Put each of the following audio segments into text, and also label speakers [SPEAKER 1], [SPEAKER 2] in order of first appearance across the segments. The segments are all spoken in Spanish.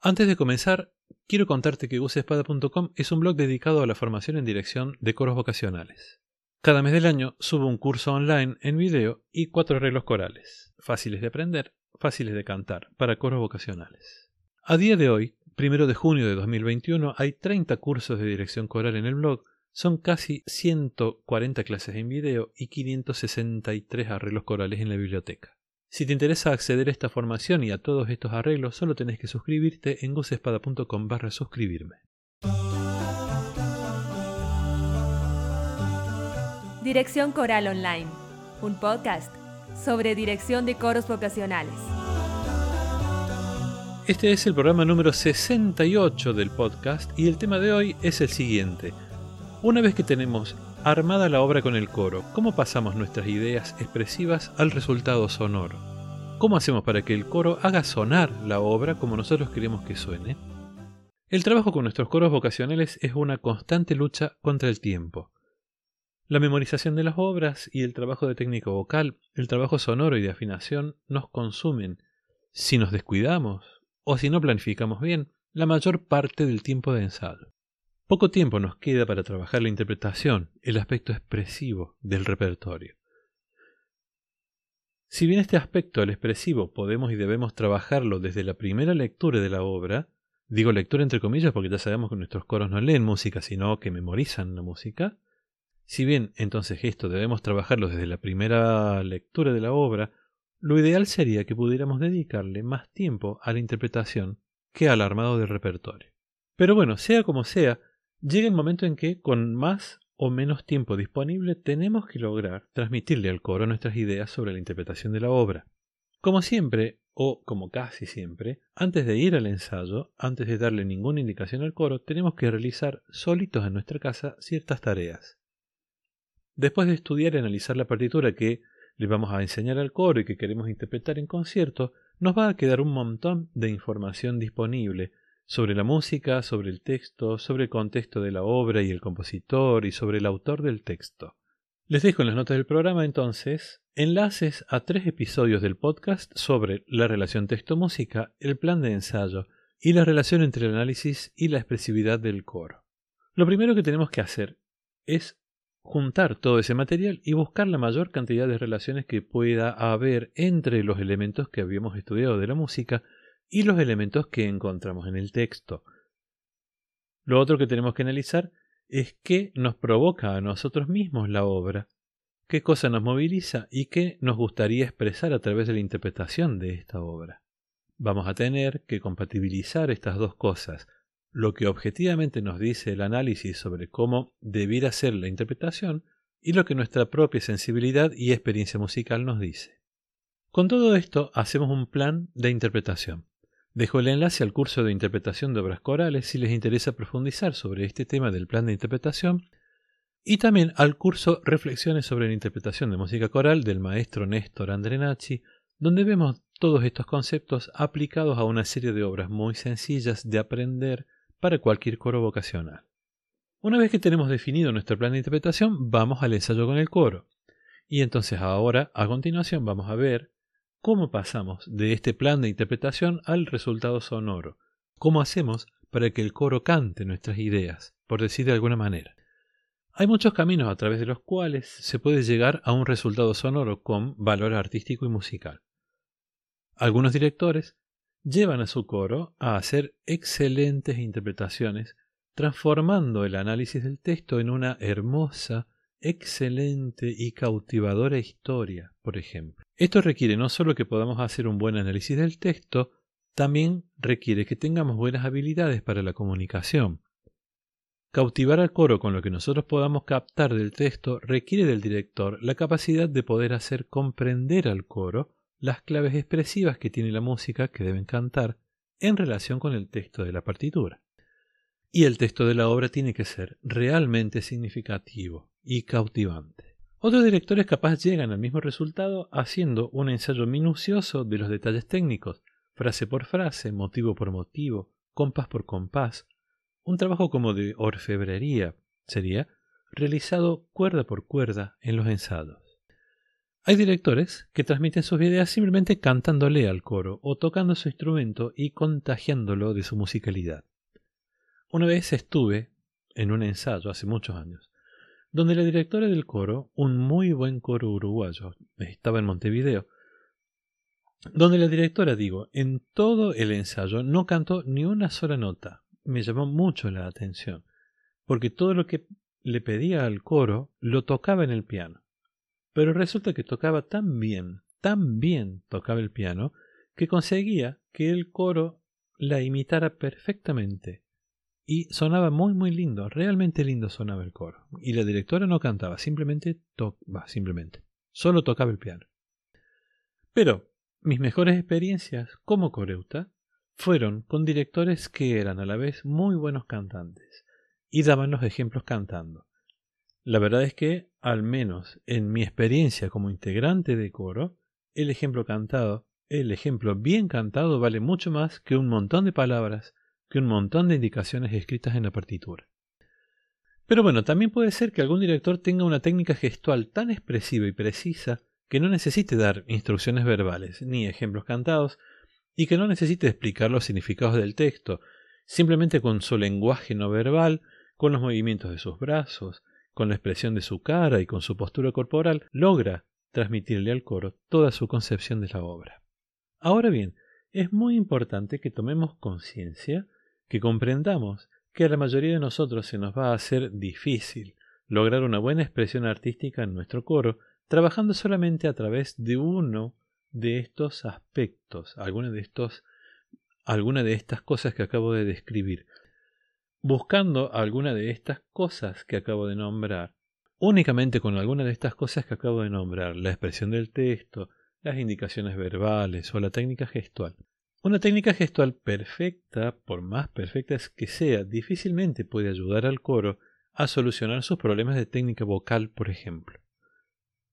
[SPEAKER 1] Antes de comenzar, quiero contarte que usespada.com es un blog dedicado a la formación en dirección de coros vocacionales. Cada mes del año subo un curso online en video y cuatro arreglos corales, fáciles de aprender, fáciles de cantar, para coros vocacionales. A día de hoy, primero de junio de 2021, hay 30 cursos de dirección coral en el blog, son casi 140 clases en video y 563 arreglos corales en la biblioteca. Si te interesa acceder a esta formación y a todos estos arreglos, solo tenés que suscribirte en gocespada.com barra suscribirme.
[SPEAKER 2] Dirección Coral Online, un podcast sobre dirección de coros vocacionales.
[SPEAKER 1] Este es el programa número 68 del podcast y el tema de hoy es el siguiente. Una vez que tenemos Armada la obra con el coro, ¿cómo pasamos nuestras ideas expresivas al resultado sonoro? ¿Cómo hacemos para que el coro haga sonar la obra como nosotros queremos que suene? El trabajo con nuestros coros vocacionales es una constante lucha contra el tiempo. La memorización de las obras y el trabajo de técnico vocal, el trabajo sonoro y de afinación nos consumen, si nos descuidamos o si no planificamos bien, la mayor parte del tiempo de ensayo. Poco tiempo nos queda para trabajar la interpretación, el aspecto expresivo del repertorio. Si bien este aspecto, el expresivo, podemos y debemos trabajarlo desde la primera lectura de la obra, digo lectura entre comillas porque ya sabemos que nuestros coros no leen música, sino que memorizan la música, si bien entonces esto debemos trabajarlo desde la primera lectura de la obra, lo ideal sería que pudiéramos dedicarle más tiempo a la interpretación que al armado del repertorio. Pero bueno, sea como sea, llega el momento en que, con más o menos tiempo disponible, tenemos que lograr transmitirle al coro nuestras ideas sobre la interpretación de la obra. Como siempre, o como casi siempre, antes de ir al ensayo, antes de darle ninguna indicación al coro, tenemos que realizar solitos en nuestra casa ciertas tareas. Después de estudiar y analizar la partitura que le vamos a enseñar al coro y que queremos interpretar en concierto, nos va a quedar un montón de información disponible sobre la música, sobre el texto, sobre el contexto de la obra y el compositor y sobre el autor del texto. Les dejo en las notas del programa entonces enlaces a tres episodios del podcast sobre la relación texto-música, el plan de ensayo y la relación entre el análisis y la expresividad del coro. Lo primero que tenemos que hacer es juntar todo ese material y buscar la mayor cantidad de relaciones que pueda haber entre los elementos que habíamos estudiado de la música y los elementos que encontramos en el texto. Lo otro que tenemos que analizar es qué nos provoca a nosotros mismos la obra, qué cosa nos moviliza y qué nos gustaría expresar a través de la interpretación de esta obra. Vamos a tener que compatibilizar estas dos cosas, lo que objetivamente nos dice el análisis sobre cómo debiera ser la interpretación y lo que nuestra propia sensibilidad y experiencia musical nos dice. Con todo esto hacemos un plan de interpretación. Dejo el enlace al curso de interpretación de obras corales si les interesa profundizar sobre este tema del plan de interpretación y también al curso Reflexiones sobre la interpretación de música coral del maestro Néstor Andrenacci, donde vemos todos estos conceptos aplicados a una serie de obras muy sencillas de aprender para cualquier coro vocacional. Una vez que tenemos definido nuestro plan de interpretación, vamos al ensayo con el coro. Y entonces ahora, a continuación, vamos a ver ¿Cómo pasamos de este plan de interpretación al resultado sonoro? ¿Cómo hacemos para que el coro cante nuestras ideas, por decir de alguna manera? Hay muchos caminos a través de los cuales se puede llegar a un resultado sonoro con valor artístico y musical. Algunos directores llevan a su coro a hacer excelentes interpretaciones, transformando el análisis del texto en una hermosa, excelente y cautivadora historia, por ejemplo. Esto requiere no solo que podamos hacer un buen análisis del texto, también requiere que tengamos buenas habilidades para la comunicación. Cautivar al coro con lo que nosotros podamos captar del texto requiere del director la capacidad de poder hacer comprender al coro las claves expresivas que tiene la música que deben cantar en relación con el texto de la partitura. Y el texto de la obra tiene que ser realmente significativo y cautivante. Otros directores capaz llegan al mismo resultado haciendo un ensayo minucioso de los detalles técnicos, frase por frase, motivo por motivo, compás por compás, un trabajo como de orfebrería sería realizado cuerda por cuerda en los ensayos. Hay directores que transmiten sus ideas simplemente cantándole al coro o tocando su instrumento y contagiándolo de su musicalidad. Una vez estuve en un ensayo hace muchos años, donde la directora del coro, un muy buen coro uruguayo, estaba en Montevideo, donde la directora, digo, en todo el ensayo no cantó ni una sola nota. Me llamó mucho la atención, porque todo lo que le pedía al coro lo tocaba en el piano. Pero resulta que tocaba tan bien, tan bien tocaba el piano, que conseguía que el coro la imitara perfectamente. Y sonaba muy muy lindo, realmente lindo sonaba el coro. Y la directora no cantaba, simplemente tocaba, simplemente. Solo tocaba el piano. Pero mis mejores experiencias como coreuta fueron con directores que eran a la vez muy buenos cantantes y daban los ejemplos cantando. La verdad es que, al menos en mi experiencia como integrante de coro, el ejemplo cantado, el ejemplo bien cantado vale mucho más que un montón de palabras, que un montón de indicaciones escritas en la partitura. Pero bueno, también puede ser que algún director tenga una técnica gestual tan expresiva y precisa que no necesite dar instrucciones verbales ni ejemplos cantados y que no necesite explicar los significados del texto, simplemente con su lenguaje no verbal, con los movimientos de sus brazos, con la expresión de su cara y con su postura corporal, logra transmitirle al coro toda su concepción de la obra. Ahora bien, es muy importante que tomemos conciencia, que comprendamos que a la mayoría de nosotros se nos va a hacer difícil lograr una buena expresión artística en nuestro coro, trabajando solamente a través de uno de estos aspectos, alguna de estos alguna de estas cosas que acabo de describir buscando alguna de estas cosas que acabo de nombrar. Únicamente con alguna de estas cosas que acabo de nombrar, la expresión del texto, las indicaciones verbales o la técnica gestual. Una técnica gestual perfecta, por más perfecta que sea, difícilmente puede ayudar al coro a solucionar sus problemas de técnica vocal, por ejemplo.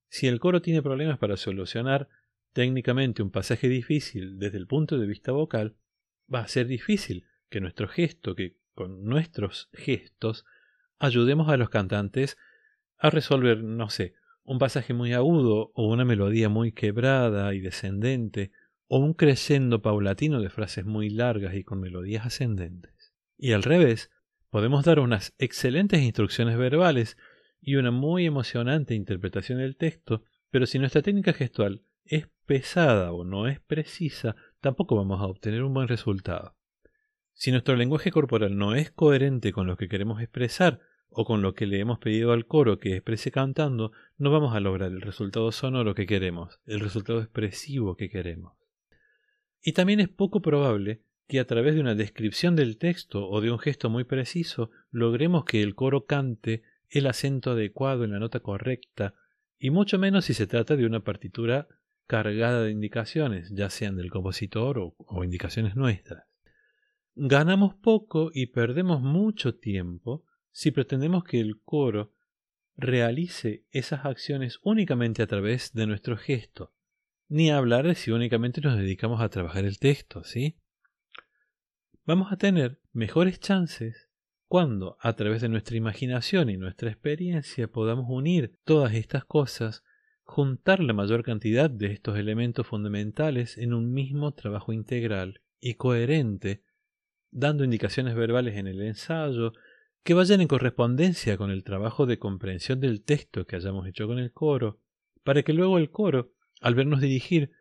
[SPEAKER 1] Si el coro tiene problemas para solucionar técnicamente un pasaje difícil desde el punto de vista vocal, va a ser difícil que nuestro gesto, que con nuestros gestos, ayudemos a los cantantes a resolver, no sé, un pasaje muy agudo o una melodía muy quebrada y descendente o un crescendo paulatino de frases muy largas y con melodías ascendentes. Y al revés, podemos dar unas excelentes instrucciones verbales y una muy emocionante interpretación del texto, pero si nuestra técnica gestual es pesada o no es precisa, tampoco vamos a obtener un buen resultado. Si nuestro lenguaje corporal no es coherente con lo que queremos expresar o con lo que le hemos pedido al coro que exprese cantando, no vamos a lograr el resultado sonoro que queremos, el resultado expresivo que queremos. Y también es poco probable que a través de una descripción del texto o de un gesto muy preciso logremos que el coro cante el acento adecuado en la nota correcta, y mucho menos si se trata de una partitura cargada de indicaciones, ya sean del compositor o, indicaciones nuestras. Ganamos poco y perdemos mucho tiempo si pretendemos que el coro realice esas acciones únicamente a través de nuestro gesto, ni hablar si únicamente nos dedicamos a trabajar el texto, ¿sí? Vamos a tener mejores chances cuando, a través de nuestra imaginación y nuestra experiencia, podamos unir todas estas cosas, juntar la mayor cantidad de estos elementos fundamentales en un mismo trabajo integral y coherente dando indicaciones verbales en el ensayo que vayan en correspondencia con el trabajo de comprensión del texto que hayamos hecho con el coro, para que luego el coro, al vernos dirigir,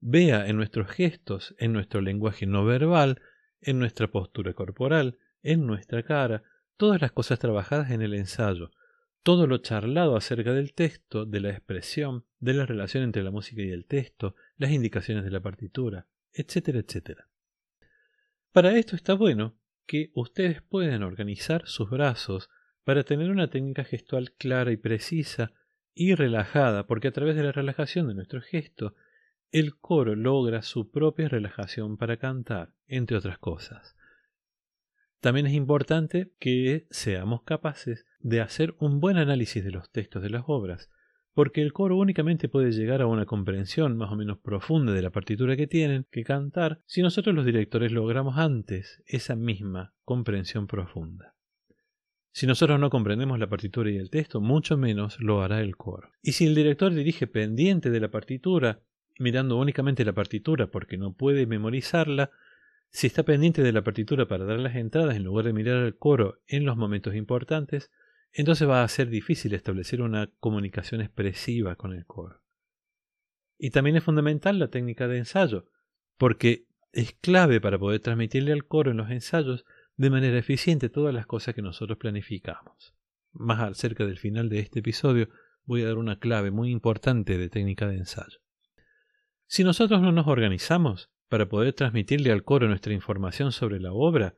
[SPEAKER 1] vea en nuestros gestos, en nuestro lenguaje no verbal, en nuestra postura corporal, en nuestra cara, todas las cosas trabajadas en el ensayo, todo lo charlado acerca del texto, de la expresión, de la relación entre la música y el texto, las indicaciones de la partitura, etcétera, etcétera. Para esto está bueno que ustedes puedan organizar sus brazos para tener una técnica gestual clara y precisa y relajada, porque a través de la relajación de nuestro gesto, el coro logra su propia relajación para cantar, entre otras cosas. También es importante que seamos capaces de hacer un buen análisis de los textos de las obras, porque el coro únicamente puede llegar a una comprensión más o menos profunda de la partitura que tienen que cantar si nosotros los directores logramos antes esa misma comprensión profunda. Si nosotros no comprendemos la partitura y el texto, mucho menos lo hará el coro. Y si el director dirige pendiente de la partitura, mirando únicamente la partitura porque no puede memorizarla, si está pendiente de la partitura para dar las entradas en lugar de mirar al coro en los momentos importantes, entonces va a ser difícil establecer una comunicación expresiva con el coro. Y también es fundamental la técnica de ensayo, porque es clave para poder transmitirle al coro en los ensayos de manera eficiente todas las cosas que nosotros planificamos. Más cerca del final de este episodio voy a dar una clave muy importante de técnica de ensayo. Si nosotros no nos organizamos para poder transmitirle al coro nuestra información sobre la obra,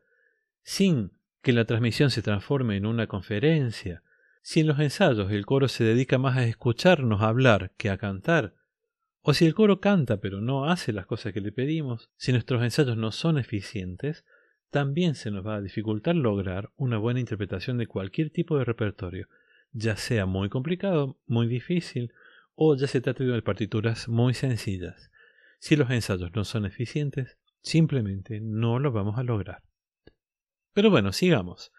[SPEAKER 1] sin que la transmisión se transforme en una conferencia, si en los ensayos el coro se dedica más a escucharnos hablar que a cantar, o si el coro canta pero no hace las cosas que le pedimos, si nuestros ensayos no son eficientes, también se nos va a dificultar lograr una buena interpretación de cualquier tipo de repertorio, ya sea muy complicado, muy difícil, o ya se trate de partituras muy sencillas. Si los ensayos no son eficientes, simplemente no lo vamos a lograr. Pero bueno, sigamos.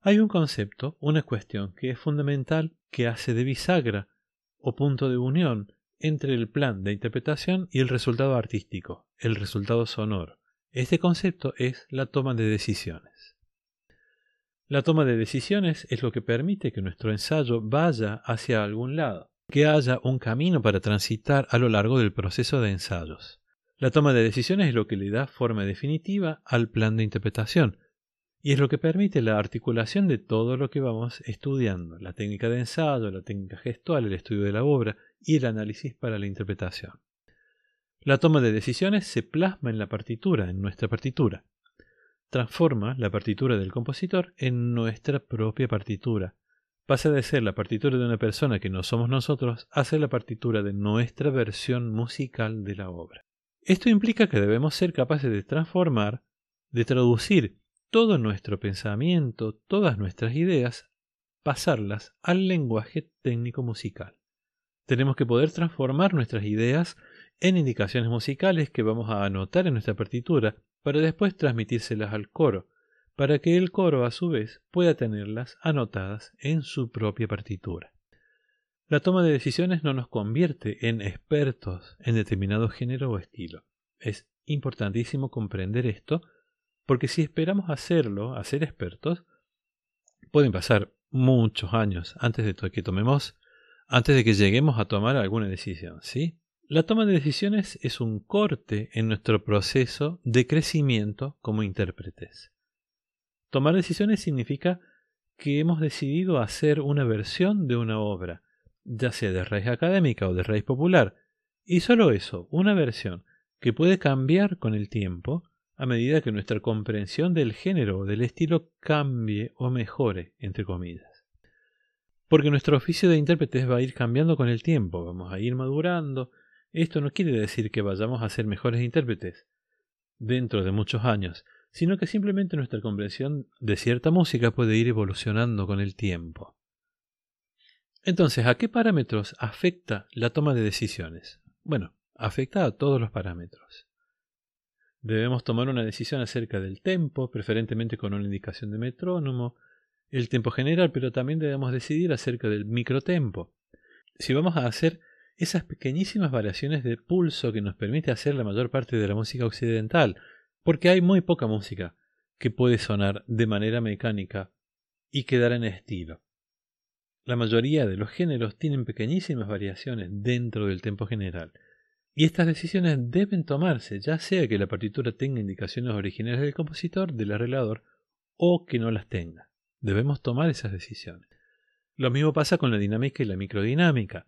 [SPEAKER 1] Hay un concepto, una cuestión que es fundamental que hace de bisagra o punto de unión entre el plan de interpretación y el resultado artístico, el resultado sonoro. Este concepto es la toma de decisiones. La toma de decisiones es lo que permite que nuestro ensayo vaya hacia algún lado, que haya un camino para transitar a lo largo del proceso de ensayos. La toma de decisiones es lo que le da forma definitiva al plan de interpretación, y es lo que permite la articulación de todo lo que vamos estudiando, la técnica de ensayo, la técnica gestual, el estudio de la obra y el análisis para la interpretación. La toma de decisiones se plasma en la partitura, en nuestra partitura. Transforma la partitura del compositor en nuestra propia partitura. Pasa de ser la partitura de una persona que no somos nosotros a ser la partitura de nuestra versión musical de la obra. Esto implica que debemos ser capaces de transformar, de traducir todo nuestro pensamiento, todas nuestras ideas, pasarlas al lenguaje técnico musical. Tenemos que poder transformar nuestras ideas en indicaciones musicales que vamos a anotar en nuestra partitura para después transmitírselas al coro, para que el coro a su vez pueda tenerlas anotadas en su propia partitura. La toma de decisiones no nos convierte en expertos en determinado género o estilo. Es importantísimo comprender esto, porque si esperamos hacerlo, a ser expertos, pueden pasar muchos años antes de que tomemos, antes de que lleguemos a tomar alguna decisión, ¿sí? La toma de decisiones es un corte en nuestro proceso de crecimiento como intérpretes. Tomar decisiones significa que hemos decidido hacer una versión de una obra, ya sea de raíz académica o de raíz popular, y solo eso, una versión que puede cambiar con el tiempo a medida que nuestra comprensión del género o del estilo cambie o mejore, entre comillas. Porque nuestro oficio de intérpretes va a ir cambiando con el tiempo, vamos a ir madurando. Esto no quiere decir que vayamos a ser mejores intérpretes dentro de muchos años, sino que simplemente nuestra comprensión de cierta música puede ir evolucionando con el tiempo. Entonces, ¿a qué parámetros afecta la toma de decisiones? Bueno, afecta a todos los parámetros. Debemos tomar una decisión acerca del tempo, preferentemente con una indicación de metrónomo, el tempo general, pero también debemos decidir acerca del microtempo. Si vamos a hacer esas pequeñísimas variaciones de pulso que nos permite hacer la mayor parte de la música occidental, porque hay muy poca música que puede sonar de manera mecánica y quedar en estilo. La mayoría de los géneros tienen pequeñísimas variaciones dentro del tempo general, y estas decisiones deben tomarse ya sea que la partitura tenga indicaciones originales del compositor, del arreglador, o que no las tenga. Debemos tomar esas decisiones. Lo mismo pasa con la dinámica y la microdinámica.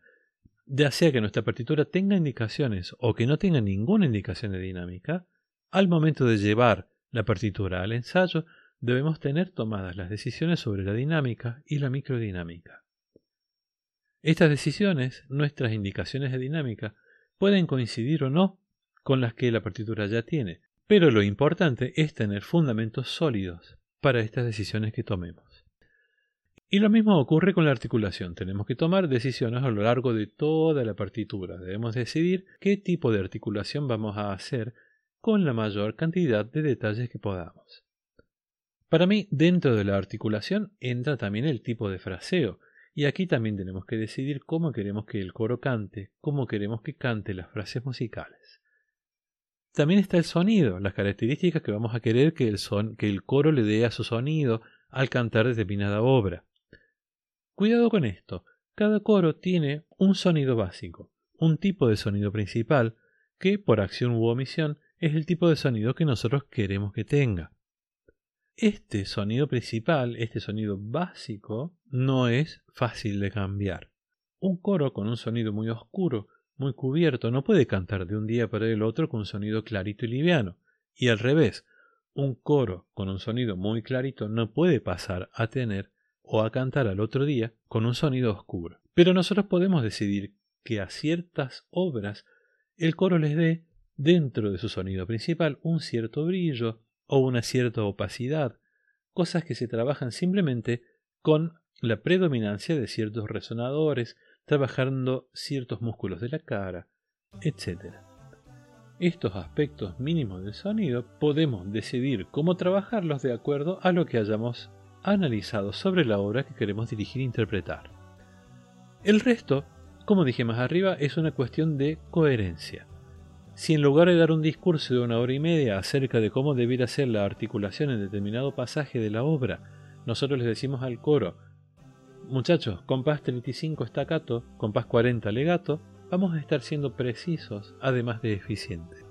[SPEAKER 1] Ya sea que nuestra partitura tenga indicaciones o que no tenga ninguna indicación de dinámica, al momento de llevar la partitura al ensayo, debemos tener tomadas las decisiones sobre la dinámica y la microdinámica. Estas decisiones, nuestras indicaciones de dinámica, pueden coincidir o no con las que la partitura ya tiene, pero lo importante es tener fundamentos sólidos para estas decisiones que tomemos. Y lo mismo ocurre con la articulación. Tenemos que tomar decisiones a lo largo de toda la partitura. Debemos decidir qué tipo de articulación vamos a hacer con la mayor cantidad de detalles que podamos. Para mí, dentro de la articulación entra también el tipo de fraseo, y aquí también tenemos que decidir cómo queremos que el coro cante, cómo queremos que cante las frases musicales. También está el sonido, las características que vamos a querer que el, son, que el coro le dé a su sonido al cantar determinada obra. Cuidado con esto, cada coro tiene un sonido básico, un tipo de sonido principal, que por acción u omisión es el tipo de sonido que nosotros queremos que tenga. Este sonido principal, este sonido básico, no es fácil de cambiar. Un coro con un sonido muy oscuro, muy cubierto, no puede cantar de un día para el otro con un sonido clarito y liviano. Y al revés, un coro con un sonido muy clarito no puede pasar a tener o a cantar al otro día con un sonido oscuro. Pero nosotros podemos decidir que a ciertas obras el coro les dé, dentro de su sonido principal, un cierto brillo o una cierta opacidad, cosas que se trabajan simplemente con la predominancia de ciertos resonadores, trabajando ciertos músculos de la cara, etc. Estos aspectos mínimos del sonido podemos decidir cómo trabajarlos de acuerdo a lo que hayamos analizado sobre la obra que queremos dirigir e interpretar. El resto como dije más arriba, es una cuestión de coherencia. Si en lugar de dar un discurso de una hora y media acerca de cómo debiera ser la articulación en determinado pasaje de la obra, nosotros les decimos al coro, muchachos, compás 35 staccato, compás 40 legato, vamos a estar siendo precisos además de eficientes.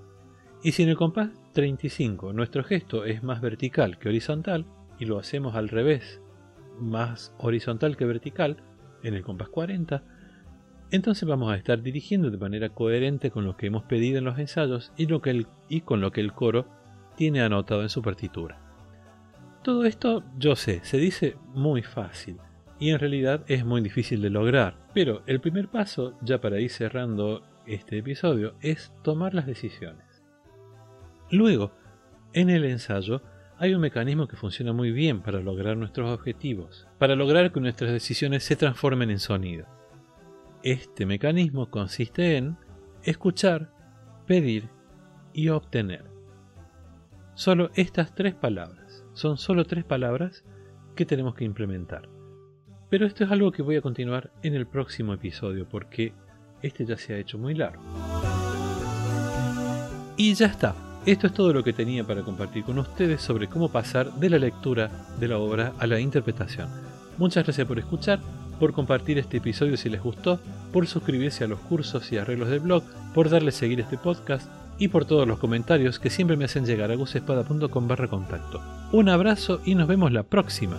[SPEAKER 1] Y si en el compás 35 nuestro gesto es más vertical que horizontal, y lo hacemos al revés, más horizontal que vertical, en el compás 40, entonces vamos a estar dirigiendo de manera coherente con lo que hemos pedido en los ensayos y, lo que y con lo que el coro tiene anotado en su partitura. Todo esto, yo sé, se dice muy fácil y en realidad es muy difícil de lograr, pero el primer paso, ya para ir cerrando este episodio, es tomar las decisiones. Luego, en el ensayo, hay un mecanismo que funciona muy bien para lograr nuestros objetivos, para lograr que nuestras decisiones se transformen en sonido. Este mecanismo consiste en escuchar, pedir y obtener. Solo estas tres palabras. Son solo tres palabras que tenemos que implementar. Pero esto es algo que voy a continuar en el próximo episodio porque este ya se ha hecho muy largo. Y ya está. Esto es todo lo que tenía para compartir con ustedes sobre cómo pasar de la lectura de la obra a la interpretación. Muchas gracias por escuchar por compartir este episodio si les gustó, por suscribirse a los cursos y arreglos del blog, por darle seguir este podcast y por todos los comentarios que siempre me hacen llegar a gusespada.com barra contacto. Un abrazo y nos vemos la próxima.